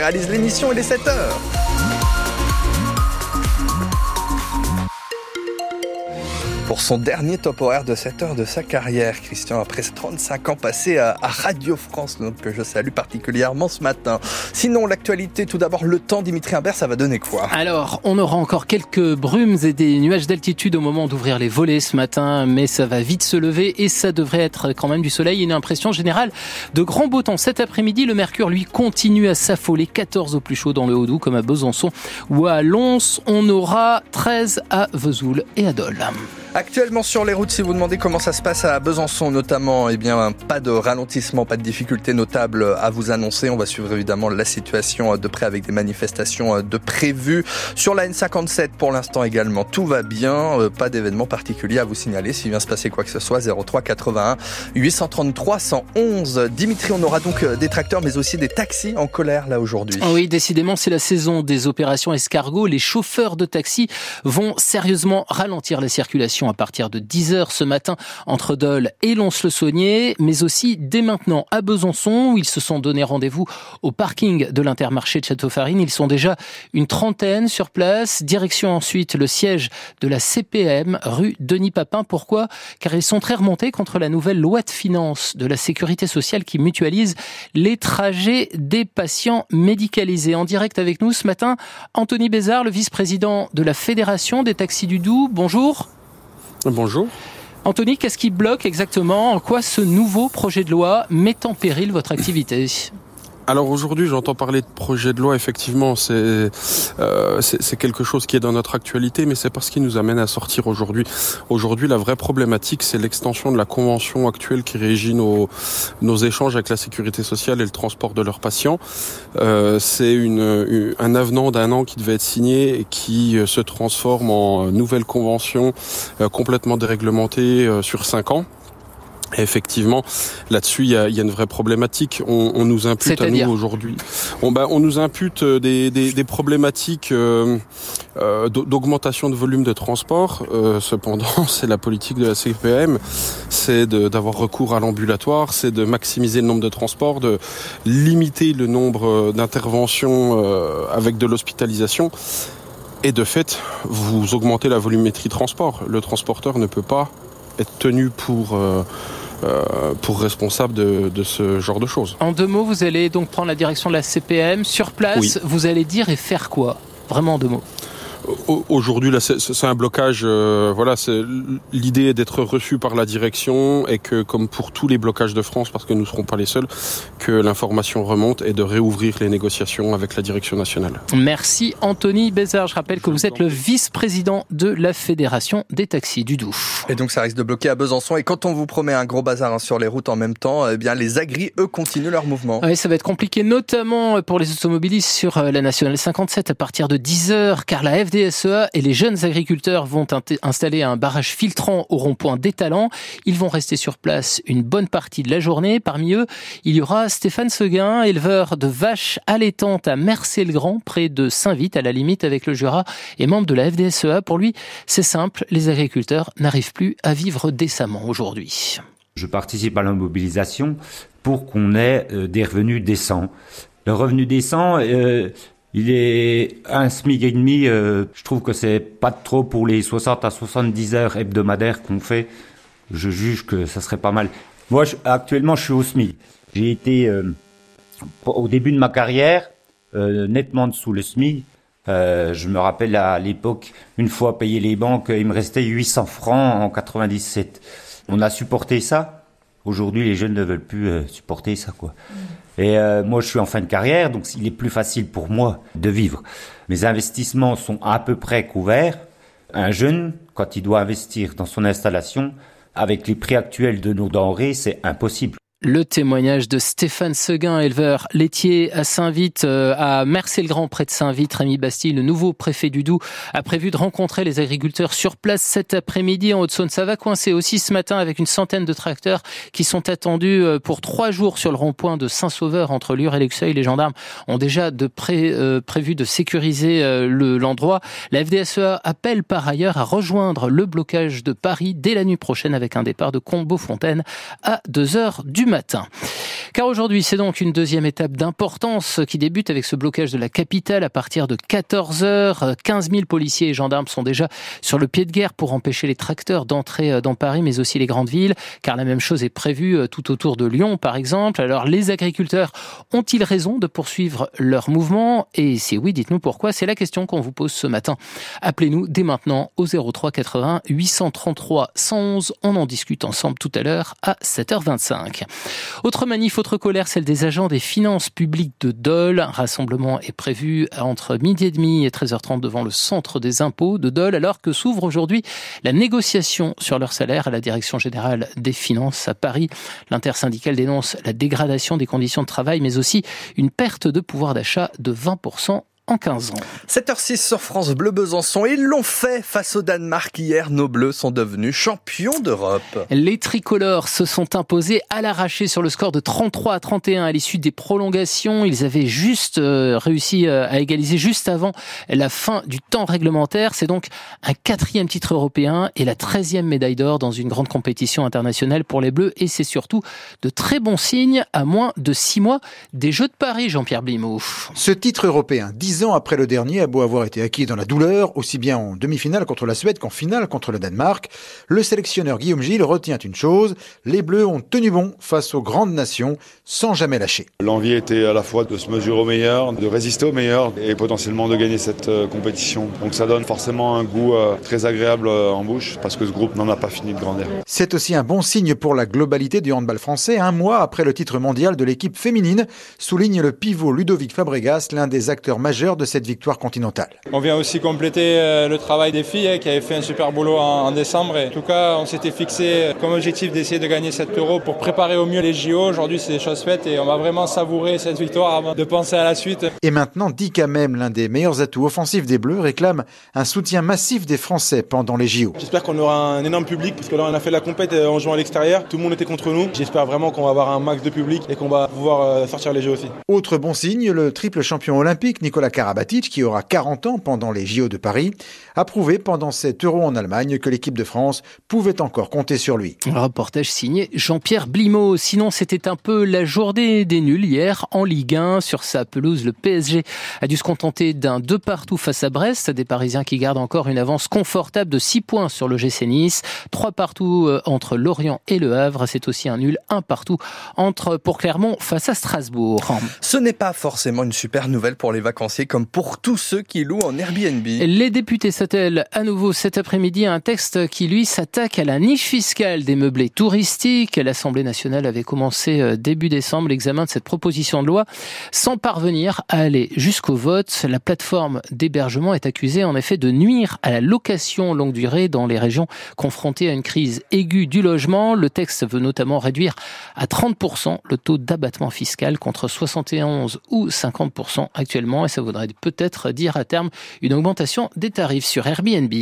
Réalise l'émission, il est 7 pour son dernier top horaire de 7 heures de sa carrière, Christian, après 35 ans passés à, Radio France, que je salue particulièrement ce matin. Sinon, l'actualité, tout d'abord, le temps, Dimitri Imbert, ça va donner quoi? Alors, on aura encore quelques brumes et des nuages d'altitude au moment d'ouvrir les volets ce matin, mais ça va vite se lever et ça devrait être quand même du soleil. Une impression générale de grand beau temps. Cet après-midi, le mercure, lui, continue à s'affoler. 14 au plus chaud dans le Haut-Doubs, comme à Besançon ou à Lons. On aura 13 à Vesoul et à Dole. Actuellement sur les routes, si vous demandez comment ça se passe à Besançon notamment, eh bien pas de ralentissement, pas de difficultés notables à vous annoncer. On va suivre évidemment la situation de près avec des manifestations de prévues. Sur la N57 pour l'instant également, tout va bien, euh, pas d'événement particulier à vous signaler. S'il vient se passer quoi que ce soit, 03 81 833 111. Dimitri, on aura donc euh, des tracteurs mais aussi des taxis en colère là aujourd'hui. Oui, décidément, c'est la saison des opérations escargots. Les chauffeurs de taxi vont sérieusement ralentir la circulation à partir de 10h ce matin entre Dole et Lons-le-Saunier, mais aussi dès maintenant à Besançon où ils se sont donné rendez-vous au parking de l'intermarché de Château-Farine. Ils sont déjà une trentaine sur place. Direction ensuite le siège de la CPM, rue Denis Papin. Pourquoi? Car ils sont très remontés contre la nouvelle loi de finances de la sécurité sociale qui mutualise les trajets des patients médicalisés. En direct avec nous ce matin, Anthony Bézard, le vice-président de la Fédération des taxis du Doubs. Bonjour. Bonjour. Anthony, qu'est-ce qui bloque exactement? En quoi ce nouveau projet de loi met en péril votre activité? Alors aujourd'hui, j'entends parler de projet de loi. Effectivement, c'est euh, quelque chose qui est dans notre actualité, mais c'est parce qu'il nous amène à sortir aujourd'hui. Aujourd'hui, la vraie problématique, c'est l'extension de la convention actuelle qui régit nos échanges avec la sécurité sociale et le transport de leurs patients. Euh, c'est un avenant d'un an qui devait être signé et qui euh, se transforme en nouvelle convention complètement déréglementée sur cinq ans effectivement, là-dessus, il y a, une vraie problématique. On, nous impute à nous aujourd'hui. On, bah, on nous impute euh, des, des, problématiques euh, euh, d'augmentation de volume de transport. cependant, c'est la politique de la CPM, c'est d'avoir recours à l'ambulatoire, c'est de maximiser le nombre de transports, de limiter le nombre d'interventions avec de l'hospitalisation. Et de fait, vous augmentez la volumétrie transport. Le transporteur ne peut pas être tenu pour euh, euh, pour responsable de, de, ce genre de choses. En deux mots, vous allez donc prendre la direction de la CPM sur place. Vous allez dire et faire quoi? Vraiment en deux mots. Aujourd'hui, là, c'est un blocage. Euh, voilà, c'est l'idée est d'être reçu par la direction et que, comme pour tous les blocages de France, parce que nous ne serons pas les seuls, que l'information remonte et de réouvrir les négociations avec la direction nationale. Merci Anthony Bézard. Je rappelle que vous êtes le vice-président de la Fédération des taxis du Doubs. Et donc, ça risque de bloquer à Besançon. Et quand on vous promet un gros bazar hein, sur les routes en même temps, eh bien, les agris, eux, continuent leur mouvement. Oui, ça va être compliqué, notamment pour les automobilistes sur euh, la nationale 57 à partir de 10 heures, car la FD FDSEA et les jeunes agriculteurs vont installer un barrage filtrant au rond-point d'Étalans. Ils vont rester sur place une bonne partie de la journée. Parmi eux, il y aura Stéphane Seguin, éleveur de vaches allaitantes à Mercé-le-Grand, près de Saint-Vite, à la limite avec le Jura, et membre de la FDSEA. Pour lui, c'est simple, les agriculteurs n'arrivent plus à vivre décemment aujourd'hui. Je participe à la mobilisation pour qu'on ait euh, des revenus décents. Le revenu décent, euh, il est un SMIC et demi. Euh, je trouve que c'est pas trop pour les 60 à 70 heures hebdomadaires qu'on fait. Je juge que ça serait pas mal. Moi, actuellement, je suis au SMIC. J'ai été euh, au début de ma carrière euh, nettement dessous le SMIC. je me rappelle à l'époque, une fois payé les banques, il me restait 800 francs en 97. On a supporté ça. Aujourd'hui, les jeunes ne veulent plus supporter ça. Et euh, moi, je suis en fin de carrière, donc il est plus facile pour moi de vivre. Mes investissements sont à peu près couverts. Un jeune, quand il doit investir dans son installation, avec les prix actuels de nos denrées, c'est impossible. Le témoignage de Stéphane Seguin, éleveur laitier à Saint-Vite, euh, à Mercé-le-Grand, près de Saint-Vite. Rémi Bastille, le nouveau préfet du Doubs, a prévu de rencontrer les agriculteurs sur place cet après-midi en Haute-Saône. Ça va coincer aussi ce matin avec une centaine de tracteurs qui sont attendus euh, pour trois jours sur le rond-point de Saint-Sauveur entre Lure et Luxeuil. Les gendarmes ont déjà de pré, euh, prévu de sécuriser l'endroit. la FDSEA appelle par ailleurs à rejoindre le blocage de Paris dès la nuit prochaine avec un départ de Combeau-Fontaine à 2 heures du matin. Car aujourd'hui, c'est donc une deuxième étape d'importance qui débute avec ce blocage de la capitale à partir de 14 heures. 15 000 policiers et gendarmes sont déjà sur le pied de guerre pour empêcher les tracteurs d'entrer euh, dans Paris, mais aussi les grandes villes, car la même chose est prévue euh, tout autour de Lyon, par exemple. Alors, les agriculteurs ont-ils raison de poursuivre leur mouvement? Et si oui, dites-nous pourquoi. C'est la question qu'on vous pose ce matin. Appelez-nous dès maintenant au 03 80 833 111. On en discute ensemble tout à l'heure à 7h25. Autre manif, autre colère, celle des agents des finances publiques de Dole. Un rassemblement est prévu entre midi et demi et 13h30 devant le centre des impôts de Dole, alors que s'ouvre aujourd'hui la négociation sur leur salaire à la direction générale des finances à Paris. L'intersyndicale dénonce la dégradation des conditions de travail, mais aussi une perte de pouvoir d'achat de 20% en 15 ans. 7h06 sur France Bleu Besançon. Ils l'ont fait face au Danemark hier. Nos Bleus sont devenus champions d'Europe. Les tricolores se sont imposés à l'arraché sur le score de 33 à 31 à l'issue des prolongations. Ils avaient juste euh, réussi euh, à égaliser juste avant la fin du temps réglementaire. C'est donc un quatrième titre européen et la treizième médaille d'or dans une grande compétition internationale pour les Bleus. Et c'est surtout de très bons signes à moins de six mois des Jeux de Paris, Jean-Pierre Blimaud. Ce titre européen, 10 ans après le dernier, a beau avoir été acquis dans la douleur, aussi bien en demi-finale contre la Suède qu'en finale contre le Danemark, le sélectionneur Guillaume Gilles retient une chose, les Bleus ont tenu bon face aux grandes nations sans jamais lâcher. L'envie était à la fois de se mesurer au meilleur, de résister au meilleur et potentiellement de gagner cette euh, compétition. Donc ça donne forcément un goût euh, très agréable euh, en bouche parce que ce groupe n'en a pas fini de grandir. C'est aussi un bon signe pour la globalité du handball français, un mois après le titre mondial de l'équipe féminine, souligne le pivot Ludovic Fabregas, l'un des acteurs majeurs de cette victoire continentale. On vient aussi compléter euh, le travail des filles hein, qui avaient fait un super boulot en, décembre. en tout cas, on s'était fixé comme objectif d'essayer de gagner 7 euros pour préparer au mieux les JO. Aujourd'hui, c'est des choses faites et on va vraiment savourer cette victoire avant de penser à la suite. Et maintenant, Dika même, l'un des meilleurs atouts offensifs des Bleus, réclame un soutien massif des Français pendant les JO. J'espère qu'on aura un énorme public parce que là, on a fait la compète euh, en jouant à l'extérieur. Tout le monde était contre nous. J'espère vraiment qu'on va avoir un max de public et qu'on va pouvoir euh, sortir les Jeux aussi. Autre bon signe, le triple champion olympique Nicolas Karabatic, qui aura 40 ans pendant les JO de Paris, a prouvé pendant cet Euro en Allemagne que l'équipe de France pouvait encore compter sur lui. Un reportage signé Jean-Pierre Blimaud. Sinon, c'était un peu la journée des nuls hier en Ligue 1. Sur sa pelouse, le PSG a dû se contenter d'un deux partout face à Brest. Des Parisiens qui gardent encore une avance confortable de 6 points sur le GC Nice. Trois partout euh, entre Lorient et Le Havre. C'est aussi un nul, un partout entre pour Clermont face à Strasbourg. Ce n'est pas forcément une super nouvelle pour les vacanciers comme pour tous ceux qui louent en Airbnb. Les députés s'attellent à nouveau cet après-midi à un texte qui, lui, s'attaque à la niche fiscale des meublés touristiques. L'Assemblée nationale avait commencé euh, début décembre l'examen de cette proposition de loi sans parvenir à aller jusqu'au vote. La plateforme d'hébergement est accusée en effet de nuire à la location longue durée dans les régions confrontées à une crise aiguë du logement. Le texte veut notamment réduire à 30% le taux d'abattement fiscal contre 71 ou 50% actuellement voudrait peut-être dire à terme une augmentation des tarifs sur Airbnb.